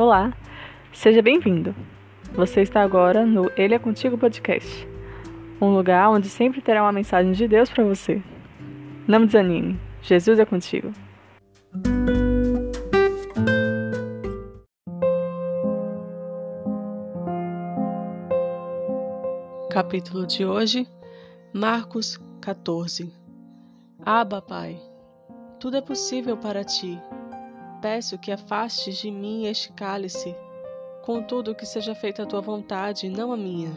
Olá, seja bem-vindo. Você está agora no Ele é Contigo Podcast, um lugar onde sempre terá uma mensagem de Deus para você. Não desanime, Jesus é contigo. Capítulo de hoje, Marcos 14. Aba, Pai, tudo é possível para ti Peço que afastes de mim este cálice, contudo que seja feita a tua vontade, não a minha.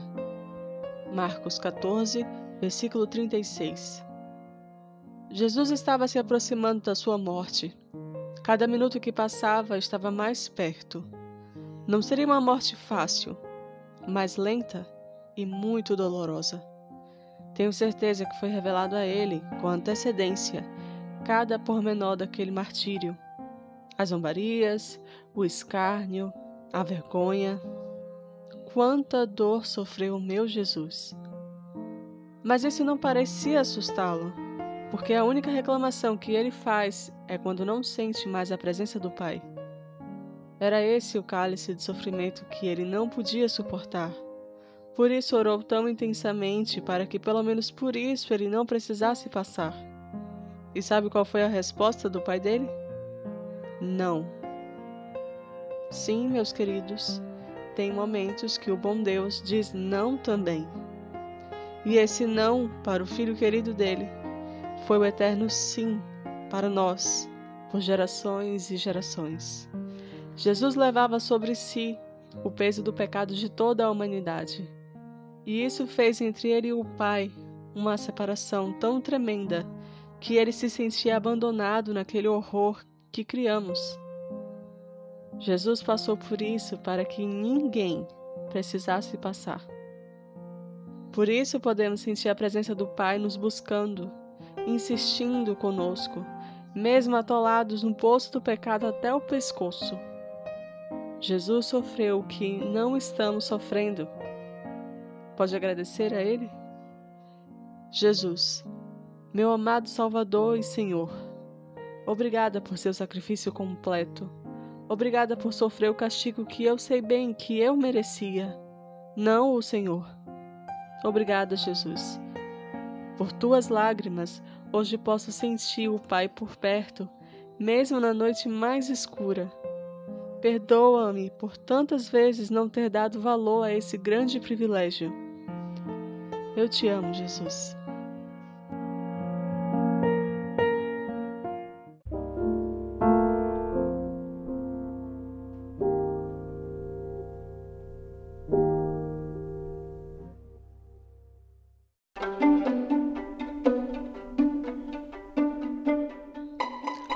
Marcos 14, versículo 36. Jesus estava se aproximando da sua morte. Cada minuto que passava estava mais perto. Não seria uma morte fácil, mas lenta e muito dolorosa. Tenho certeza que foi revelado a ele, com antecedência, cada pormenor daquele martírio as zombarias, o escárnio, a vergonha. Quanta dor sofreu o meu Jesus! Mas isso não parecia assustá-lo, porque a única reclamação que ele faz é quando não sente mais a presença do Pai. Era esse o cálice de sofrimento que ele não podia suportar. Por isso orou tão intensamente para que pelo menos por isso ele não precisasse passar. E sabe qual foi a resposta do pai dele? Não. Sim, meus queridos, tem momentos que o bom Deus diz não também. E esse não para o filho querido dele foi o eterno sim para nós, por gerações e gerações. Jesus levava sobre si o peso do pecado de toda a humanidade. E isso fez entre ele e o Pai uma separação tão tremenda que ele se sentia abandonado naquele horror que criamos. Jesus passou por isso para que ninguém precisasse passar. Por isso podemos sentir a presença do Pai nos buscando, insistindo conosco, mesmo atolados no poço do pecado até o pescoço. Jesus sofreu o que não estamos sofrendo. Pode agradecer a Ele? Jesus, meu amado Salvador e Senhor, Obrigada por seu sacrifício completo. Obrigada por sofrer o castigo que eu sei bem que eu merecia, não o Senhor. Obrigada, Jesus. Por tuas lágrimas, hoje posso sentir o Pai por perto, mesmo na noite mais escura. Perdoa-me por tantas vezes não ter dado valor a esse grande privilégio. Eu te amo, Jesus.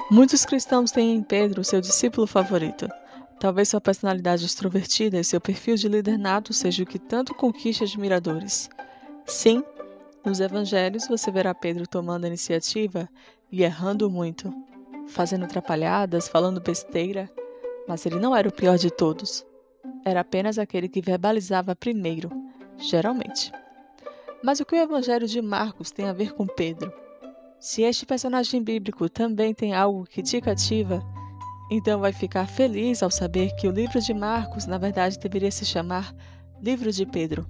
Muitos cristãos têm em Pedro seu discípulo favorito. Talvez sua personalidade extrovertida e seu perfil de líder nato seja o que tanto conquista admiradores. Sim, nos evangelhos você verá Pedro tomando a iniciativa e errando muito, fazendo atrapalhadas, falando besteira, mas ele não era o pior de todos. Era apenas aquele que verbalizava primeiro, geralmente. Mas o que o evangelho de Marcos tem a ver com Pedro? Se este personagem bíblico também tem algo que te cativa, então vai ficar feliz ao saber que o livro de Marcos, na verdade, deveria se chamar Livro de Pedro.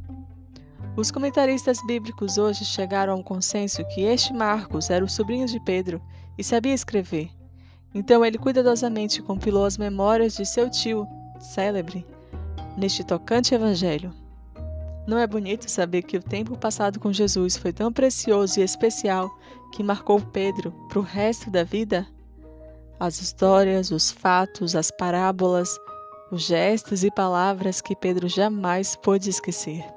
Os comentaristas bíblicos hoje chegaram a um consenso que este Marcos era o sobrinho de Pedro e sabia escrever. Então ele cuidadosamente compilou as memórias de seu tio, célebre, neste tocante evangelho. Não é bonito saber que o tempo passado com Jesus foi tão precioso e especial que marcou Pedro para o resto da vida? As histórias, os fatos, as parábolas, os gestos e palavras que Pedro jamais pôde esquecer.